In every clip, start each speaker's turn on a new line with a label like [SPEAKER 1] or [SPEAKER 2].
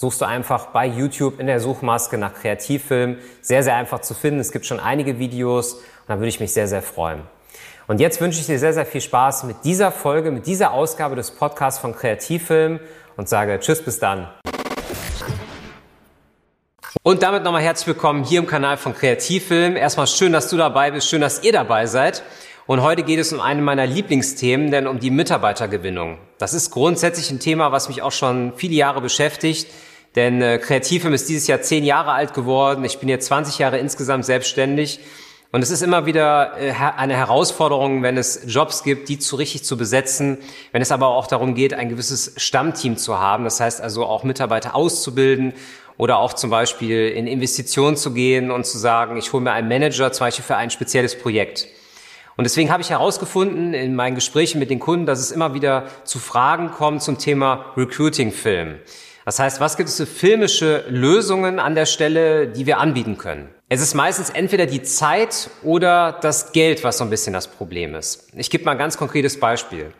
[SPEAKER 1] suchst du einfach bei YouTube in der Suchmaske nach Kreativfilm. Sehr, sehr einfach zu finden. Es gibt schon einige Videos und da würde ich mich sehr, sehr freuen. Und jetzt wünsche ich dir sehr, sehr viel Spaß mit dieser Folge, mit dieser Ausgabe des Podcasts von Kreativfilm und sage Tschüss, bis dann. Und damit nochmal herzlich willkommen hier im Kanal von Kreativfilm. Erstmal schön, dass du dabei bist, schön, dass ihr dabei seid. Und heute geht es um eine meiner Lieblingsthemen, denn um die Mitarbeitergewinnung. Das ist grundsätzlich ein Thema, was mich auch schon viele Jahre beschäftigt. Denn äh, Kreativfilm ist dieses Jahr zehn Jahre alt geworden. Ich bin jetzt 20 Jahre insgesamt selbstständig. Und es ist immer wieder äh, eine Herausforderung, wenn es Jobs gibt, die zu richtig zu besetzen, wenn es aber auch darum geht, ein gewisses Stammteam zu haben. Das heißt also auch Mitarbeiter auszubilden oder auch zum Beispiel in Investitionen zu gehen und zu sagen, ich hole mir einen Manager zum Beispiel für ein spezielles Projekt. Und deswegen habe ich herausgefunden in meinen Gesprächen mit den Kunden, dass es immer wieder zu Fragen kommt zum Thema Recruiting-Film. Das heißt, was gibt es für filmische Lösungen an der Stelle, die wir anbieten können? Es ist meistens entweder die Zeit oder das Geld, was so ein bisschen das Problem ist. Ich gebe mal ein ganz konkretes Beispiel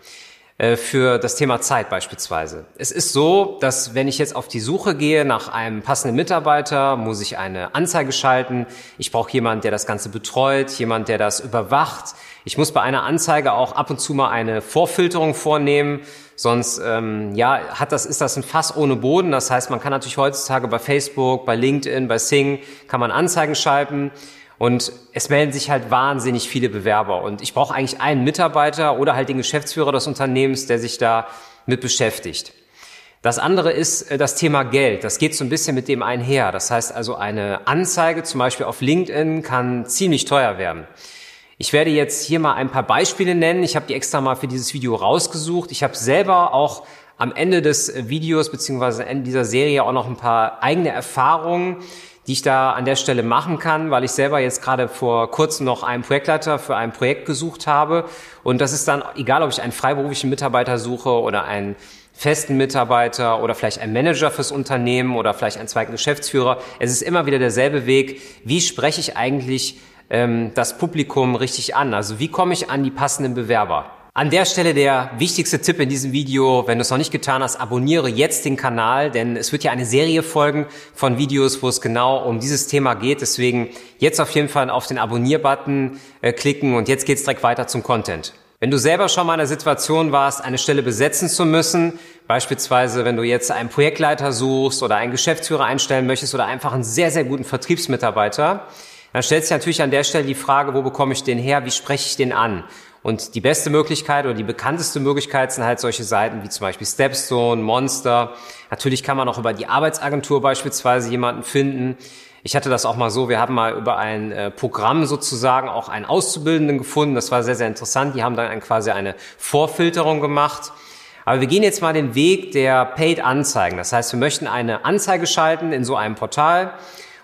[SPEAKER 1] für das Thema Zeit beispielsweise. Es ist so, dass wenn ich jetzt auf die Suche gehe nach einem passenden Mitarbeiter, muss ich eine Anzeige schalten. Ich brauche jemanden, der das Ganze betreut, jemand, der das überwacht. Ich muss bei einer Anzeige auch ab und zu mal eine Vorfilterung vornehmen. Sonst ähm, ja, hat das, ist das ein Fass ohne Boden. Das heißt, man kann natürlich heutzutage bei Facebook, bei LinkedIn, bei Sing, kann man Anzeigen schalten. Und es melden sich halt wahnsinnig viele Bewerber. Und ich brauche eigentlich einen Mitarbeiter oder halt den Geschäftsführer des Unternehmens, der sich da mit beschäftigt. Das andere ist äh, das Thema Geld. Das geht so ein bisschen mit dem einher. Das heißt also, eine Anzeige zum Beispiel auf LinkedIn kann ziemlich teuer werden. Ich werde jetzt hier mal ein paar Beispiele nennen. Ich habe die extra mal für dieses Video rausgesucht. Ich habe selber auch am Ende des Videos beziehungsweise Ende dieser Serie auch noch ein paar eigene Erfahrungen, die ich da an der Stelle machen kann, weil ich selber jetzt gerade vor kurzem noch einen Projektleiter für ein Projekt gesucht habe. Und das ist dann egal, ob ich einen freiberuflichen Mitarbeiter suche oder einen festen Mitarbeiter oder vielleicht einen Manager fürs Unternehmen oder vielleicht einen zweiten Geschäftsführer. Es ist immer wieder derselbe Weg. Wie spreche ich eigentlich ähm, das Publikum richtig an? Also wie komme ich an die passenden Bewerber? An der Stelle der wichtigste Tipp in diesem Video, wenn du es noch nicht getan hast, abonniere jetzt den Kanal, denn es wird ja eine Serie folgen von Videos, wo es genau um dieses Thema geht. Deswegen jetzt auf jeden Fall auf den Abonnier-Button äh, klicken und jetzt geht's direkt weiter zum Content. Wenn du selber schon mal in der Situation warst, eine Stelle besetzen zu müssen, beispielsweise wenn du jetzt einen Projektleiter suchst oder einen Geschäftsführer einstellen möchtest oder einfach einen sehr, sehr guten Vertriebsmitarbeiter, dann stellt sich natürlich an der Stelle die Frage, wo bekomme ich den her, wie spreche ich den an? Und die beste Möglichkeit oder die bekannteste Möglichkeit sind halt solche Seiten wie zum Beispiel Stepstone, Monster. Natürlich kann man auch über die Arbeitsagentur beispielsweise jemanden finden. Ich hatte das auch mal so, wir haben mal über ein äh, Programm sozusagen auch einen Auszubildenden gefunden. Das war sehr, sehr interessant. Die haben dann quasi eine Vorfilterung gemacht. Aber wir gehen jetzt mal den Weg der Paid-Anzeigen. Das heißt, wir möchten eine Anzeige schalten in so einem Portal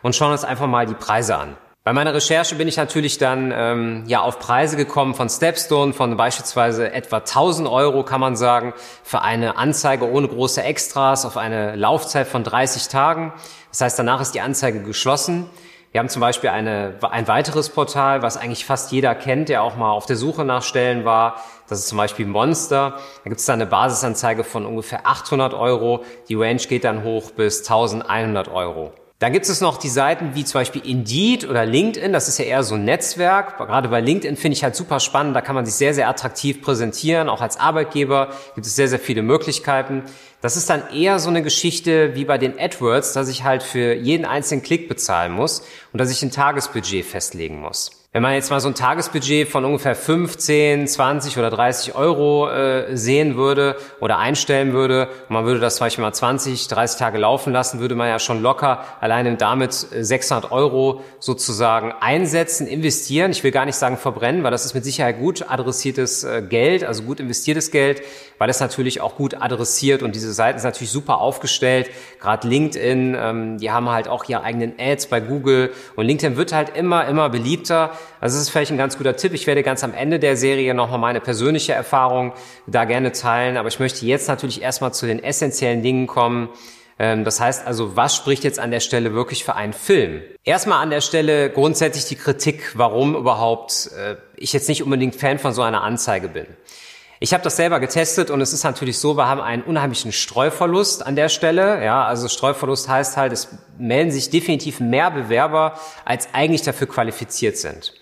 [SPEAKER 1] und schauen uns einfach mal die Preise an. Bei meiner Recherche bin ich natürlich dann ähm, ja auf Preise gekommen von Stepstone von beispielsweise etwa 1000 Euro kann man sagen für eine Anzeige ohne große Extras auf eine Laufzeit von 30 Tagen. Das heißt, danach ist die Anzeige geschlossen. Wir haben zum Beispiel eine, ein weiteres Portal, was eigentlich fast jeder kennt, der auch mal auf der Suche nach Stellen war. Das ist zum Beispiel Monster. Da gibt es dann eine Basisanzeige von ungefähr 800 Euro. Die Range geht dann hoch bis 1100 Euro. Dann gibt es noch die Seiten wie zum Beispiel Indeed oder LinkedIn. Das ist ja eher so ein Netzwerk. Gerade bei LinkedIn finde ich halt super spannend. Da kann man sich sehr, sehr attraktiv präsentieren. Auch als Arbeitgeber gibt es sehr, sehr viele Möglichkeiten. Das ist dann eher so eine Geschichte wie bei den AdWords, dass ich halt für jeden einzelnen Klick bezahlen muss und dass ich ein Tagesbudget festlegen muss. Wenn man jetzt mal so ein Tagesbudget von ungefähr 15, 20 oder 30 Euro äh, sehen würde oder einstellen würde, und man würde das zum Beispiel mal 20, 30 Tage laufen lassen, würde man ja schon locker alleine damit 600 Euro sozusagen einsetzen, investieren. Ich will gar nicht sagen verbrennen, weil das ist mit Sicherheit gut adressiertes äh, Geld, also gut investiertes Geld, weil es natürlich auch gut adressiert und diese Seiten sind natürlich super aufgestellt. Gerade LinkedIn, ähm, die haben halt auch ihre eigenen Ads bei Google und LinkedIn wird halt immer, immer beliebter. Also das ist vielleicht ein ganz guter Tipp. Ich werde ganz am Ende der Serie nochmal meine persönliche Erfahrung da gerne teilen. Aber ich möchte jetzt natürlich erstmal zu den essentiellen Dingen kommen. Ähm, das heißt also, was spricht jetzt an der Stelle wirklich für einen Film? Erstmal an der Stelle grundsätzlich die Kritik, warum überhaupt äh, ich jetzt nicht unbedingt Fan von so einer Anzeige bin. Ich habe das selber getestet und es ist natürlich so, wir haben einen unheimlichen Streuverlust an der Stelle. Ja, also Streuverlust heißt halt, es melden sich definitiv mehr Bewerber, als eigentlich dafür qualifiziert sind.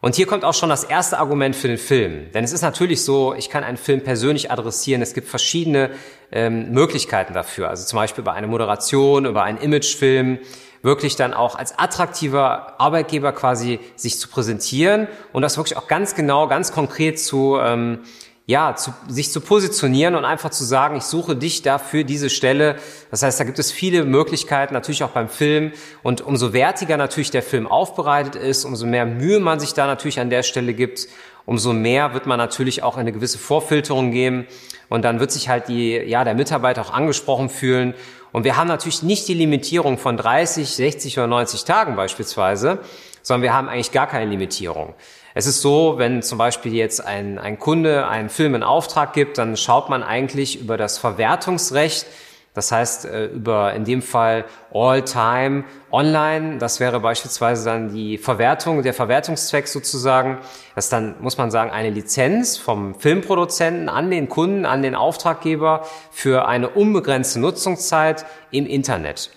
[SPEAKER 1] Und hier kommt auch schon das erste Argument für den Film. Denn es ist natürlich so, ich kann einen Film persönlich adressieren. Es gibt verschiedene ähm, Möglichkeiten dafür. Also zum Beispiel über eine Moderation, über einen Imagefilm, wirklich dann auch als attraktiver Arbeitgeber quasi sich zu präsentieren und das wirklich auch ganz genau, ganz konkret zu ähm, ja, zu, sich zu positionieren und einfach zu sagen, ich suche dich da für diese Stelle. Das heißt, da gibt es viele Möglichkeiten, natürlich auch beim Film. Und umso wertiger natürlich der Film aufbereitet ist, umso mehr Mühe man sich da natürlich an der Stelle gibt, umso mehr wird man natürlich auch eine gewisse Vorfilterung geben. Und dann wird sich halt die, ja, der Mitarbeiter auch angesprochen fühlen. Und wir haben natürlich nicht die Limitierung von 30, 60 oder 90 Tagen beispielsweise, sondern wir haben eigentlich gar keine Limitierung. Es ist so, wenn zum Beispiel jetzt ein, ein Kunde einen Film in Auftrag gibt, dann schaut man eigentlich über das Verwertungsrecht, das heißt äh, über in dem Fall All-Time Online. Das wäre beispielsweise dann die Verwertung, der Verwertungszweck sozusagen. Das ist dann, muss man sagen, eine Lizenz vom Filmproduzenten an den Kunden, an den Auftraggeber für eine unbegrenzte Nutzungszeit im Internet.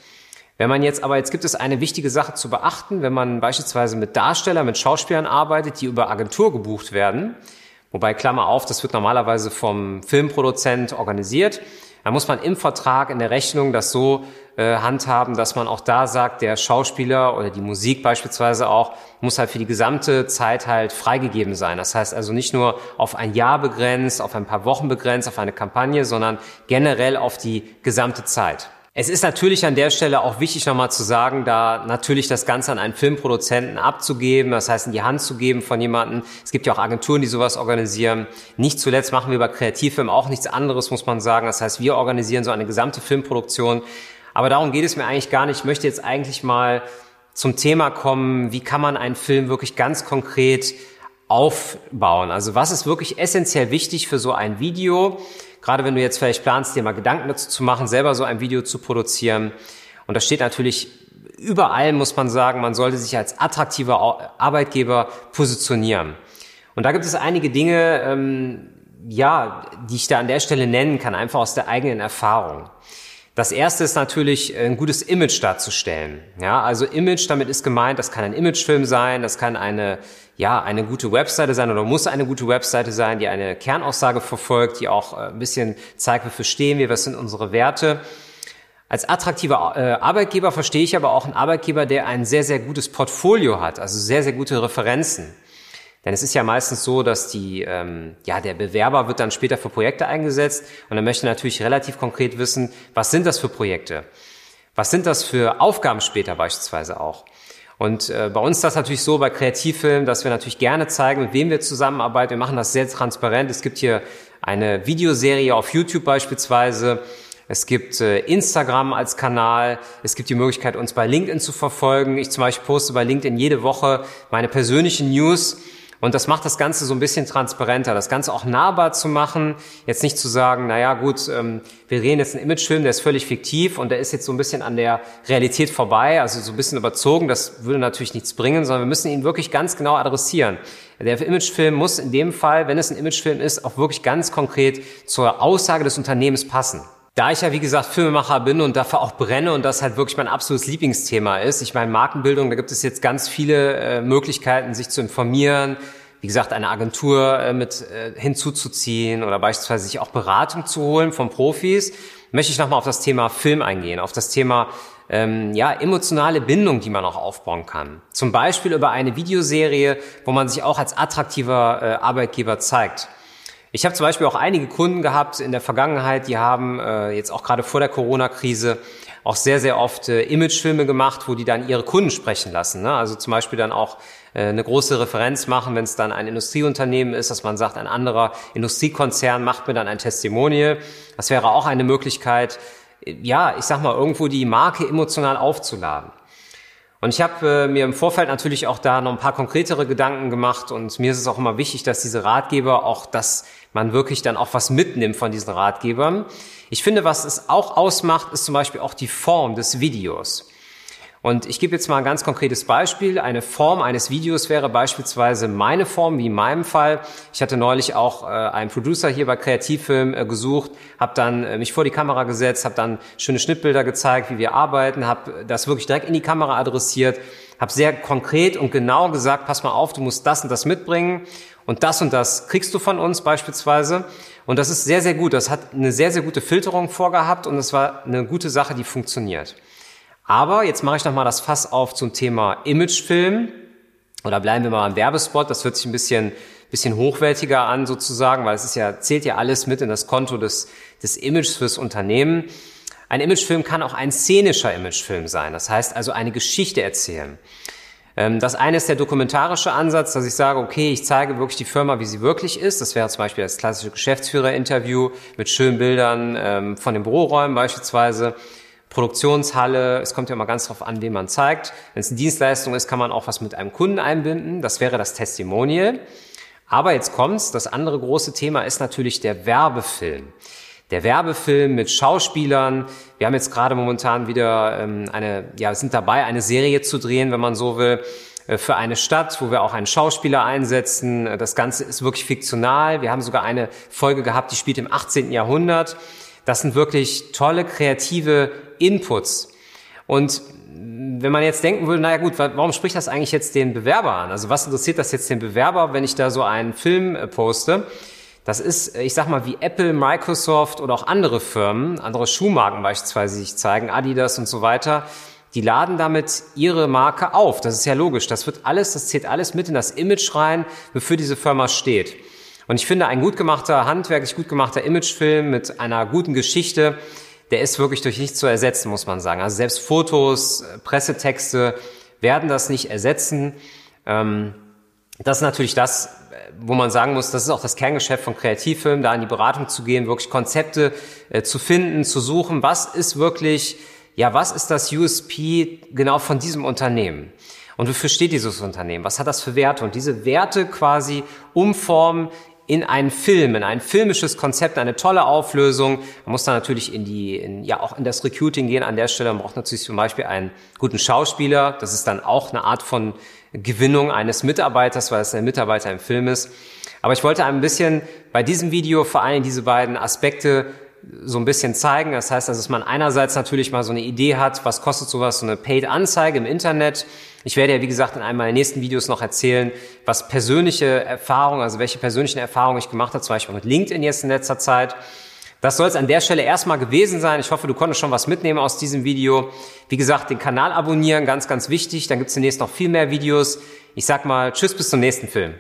[SPEAKER 1] Wenn man jetzt, aber jetzt gibt es eine wichtige Sache zu beachten, wenn man beispielsweise mit Darstellern, mit Schauspielern arbeitet, die über Agentur gebucht werden, wobei Klammer auf, das wird normalerweise vom Filmproduzent organisiert, dann muss man im Vertrag, in der Rechnung das so äh, handhaben, dass man auch da sagt, der Schauspieler oder die Musik beispielsweise auch muss halt für die gesamte Zeit halt freigegeben sein. Das heißt also nicht nur auf ein Jahr begrenzt, auf ein paar Wochen begrenzt, auf eine Kampagne, sondern generell auf die gesamte Zeit. Es ist natürlich an der Stelle auch wichtig nochmal zu sagen, da natürlich das Ganze an einen Filmproduzenten abzugeben, das heißt in die Hand zu geben von jemandem. Es gibt ja auch Agenturen, die sowas organisieren. Nicht zuletzt machen wir bei Kreativfilm auch nichts anderes, muss man sagen. Das heißt, wir organisieren so eine gesamte Filmproduktion. Aber darum geht es mir eigentlich gar nicht. Ich möchte jetzt eigentlich mal zum Thema kommen, wie kann man einen Film wirklich ganz konkret aufbauen? Also was ist wirklich essentiell wichtig für so ein Video? Gerade wenn du jetzt vielleicht planst, dir mal Gedanken dazu zu machen, selber so ein Video zu produzieren. Und das steht natürlich überall, muss man sagen, man sollte sich als attraktiver Arbeitgeber positionieren. Und da gibt es einige Dinge, ähm, ja, die ich da an der Stelle nennen kann, einfach aus der eigenen Erfahrung. Das erste ist natürlich, ein gutes Image darzustellen. Ja, also Image, damit ist gemeint, das kann ein Imagefilm sein, das kann eine, ja, eine gute Webseite sein oder muss eine gute Webseite sein, die eine Kernaussage verfolgt, die auch äh, ein bisschen zeigt, wofür stehen wir, was sind unsere Werte. Als attraktiver äh, Arbeitgeber verstehe ich aber auch einen Arbeitgeber, der ein sehr, sehr gutes Portfolio hat, also sehr, sehr gute Referenzen. Denn es ist ja meistens so, dass die, ähm, ja, der Bewerber wird dann später für Projekte eingesetzt und er möchte natürlich relativ konkret wissen, was sind das für Projekte? Was sind das für Aufgaben später beispielsweise auch? Und äh, bei uns ist das natürlich so bei Kreativfilmen, dass wir natürlich gerne zeigen, mit wem wir zusammenarbeiten. Wir machen das sehr transparent. Es gibt hier eine Videoserie auf YouTube beispielsweise. Es gibt äh, Instagram als Kanal. Es gibt die Möglichkeit, uns bei LinkedIn zu verfolgen. Ich zum Beispiel poste bei LinkedIn jede Woche meine persönlichen News und das macht das Ganze so ein bisschen transparenter, das Ganze auch nahbar zu machen. Jetzt nicht zu sagen, naja gut, ähm, wir reden jetzt einen Imagefilm, der ist völlig fiktiv und der ist jetzt so ein bisschen an der Realität vorbei, also so ein bisschen überzogen. Das würde natürlich nichts bringen, sondern wir müssen ihn wirklich ganz genau adressieren. Der Imagefilm muss in dem Fall, wenn es ein Imagefilm ist, auch wirklich ganz konkret zur Aussage des Unternehmens passen. Da ich ja, wie gesagt, Filmemacher bin und dafür auch brenne und das halt wirklich mein absolutes Lieblingsthema ist. Ich meine, Markenbildung, da gibt es jetzt ganz viele äh, Möglichkeiten, sich zu informieren. Wie gesagt, eine Agentur äh, mit äh, hinzuzuziehen oder beispielsweise sich auch Beratung zu holen von Profis. möchte ich nochmal auf das Thema Film eingehen, auf das Thema ähm, ja, emotionale Bindung, die man auch aufbauen kann. Zum Beispiel über eine Videoserie, wo man sich auch als attraktiver äh, Arbeitgeber zeigt. Ich habe zum Beispiel auch einige Kunden gehabt in der Vergangenheit, die haben äh, jetzt auch gerade vor der Corona-Krise auch sehr, sehr oft äh, Imagefilme gemacht, wo die dann ihre Kunden sprechen lassen. Ne? Also zum Beispiel dann auch äh, eine große Referenz machen, wenn es dann ein Industrieunternehmen ist, dass man sagt, ein anderer Industriekonzern macht mir dann ein Testimonial. Das wäre auch eine Möglichkeit, ja, ich sag mal, irgendwo die Marke emotional aufzuladen. Und ich habe äh, mir im Vorfeld natürlich auch da noch ein paar konkretere Gedanken gemacht und mir ist es auch immer wichtig, dass diese Ratgeber auch, dass man wirklich dann auch was mitnimmt von diesen Ratgebern. Ich finde, was es auch ausmacht, ist zum Beispiel auch die Form des Videos. Und ich gebe jetzt mal ein ganz konkretes Beispiel. Eine Form eines Videos wäre beispielsweise meine Form, wie in meinem Fall. Ich hatte neulich auch äh, einen Producer hier bei Kreativfilm äh, gesucht, habe dann äh, mich vor die Kamera gesetzt, habe dann schöne Schnittbilder gezeigt, wie wir arbeiten, habe das wirklich direkt in die Kamera adressiert, habe sehr konkret und genau gesagt, pass mal auf, du musst das und das mitbringen und das und das kriegst du von uns beispielsweise. Und das ist sehr, sehr gut. Das hat eine sehr, sehr gute Filterung vorgehabt und es war eine gute Sache, die funktioniert. Aber jetzt mache ich nochmal das Fass auf zum Thema Imagefilm. Oder bleiben wir mal am Werbespot. Das hört sich ein bisschen, bisschen hochwertiger an sozusagen, weil es ist ja, zählt ja alles mit in das Konto des, des Images fürs Unternehmen. Ein Imagefilm kann auch ein szenischer Imagefilm sein. Das heißt also eine Geschichte erzählen. Ähm, das eine ist der dokumentarische Ansatz, dass ich sage, okay, ich zeige wirklich die Firma, wie sie wirklich ist. Das wäre zum Beispiel das klassische Geschäftsführerinterview mit schönen Bildern ähm, von den Büroräumen beispielsweise. Produktionshalle, es kommt ja immer ganz drauf an, wen man zeigt. Wenn es eine Dienstleistung ist, kann man auch was mit einem Kunden einbinden. Das wäre das Testimonial. Aber jetzt kommt's. Das andere große Thema ist natürlich der Werbefilm. Der Werbefilm mit Schauspielern. Wir haben jetzt gerade momentan wieder ähm, eine, ja, sind dabei, eine Serie zu drehen, wenn man so will, äh, für eine Stadt, wo wir auch einen Schauspieler einsetzen. Das Ganze ist wirklich fiktional. Wir haben sogar eine Folge gehabt, die spielt im 18. Jahrhundert. Das sind wirklich tolle kreative Inputs. Und wenn man jetzt denken würde, naja gut, warum spricht das eigentlich jetzt den Bewerber an? Also was interessiert das jetzt den Bewerber, wenn ich da so einen Film äh, poste? Das ist, ich sag mal, wie Apple, Microsoft oder auch andere Firmen, andere Schuhmarken beispielsweise sich zeigen, Adidas und so weiter, die laden damit ihre Marke auf. Das ist ja logisch. Das wird alles, das zählt alles mit in das Image rein, wofür diese Firma steht. Und ich finde, ein gut gemachter, handwerklich gut gemachter Imagefilm mit einer guten Geschichte, der ist wirklich durch nichts zu ersetzen, muss man sagen. Also selbst Fotos, äh, Pressetexte werden das nicht ersetzen. Ähm, das ist natürlich das, wo man sagen muss, das ist auch das Kerngeschäft von Kreativfilmen, da in die Beratung zu gehen, wirklich Konzepte äh, zu finden, zu suchen. Was ist wirklich, ja, was ist das USP genau von diesem Unternehmen? Und wofür steht dieses Unternehmen? Was hat das für Werte? Und diese Werte quasi umformen in einen Film, in ein filmisches Konzept, eine tolle Auflösung. Man muss da natürlich in die, in, ja auch in das Recruiting gehen. An der Stelle man braucht natürlich zum Beispiel einen guten Schauspieler. Das ist dann auch eine Art von Gewinnung eines Mitarbeiters, weil es ein Mitarbeiter im Film ist. Aber ich wollte ein bisschen bei diesem Video vor allem diese beiden Aspekte so ein bisschen zeigen. Das heißt, dass man einerseits natürlich mal so eine Idee hat, was kostet sowas, so eine Paid-Anzeige im Internet. Ich werde ja, wie gesagt, in einem meiner nächsten Videos noch erzählen, was persönliche Erfahrungen, also welche persönlichen Erfahrungen ich gemacht habe, zum Beispiel mit LinkedIn jetzt in letzter Zeit. Das soll es an der Stelle erstmal gewesen sein. Ich hoffe, du konntest schon was mitnehmen aus diesem Video. Wie gesagt, den Kanal abonnieren, ganz, ganz wichtig. Dann gibt es demnächst noch viel mehr Videos. Ich sag mal, tschüss bis zum nächsten Film.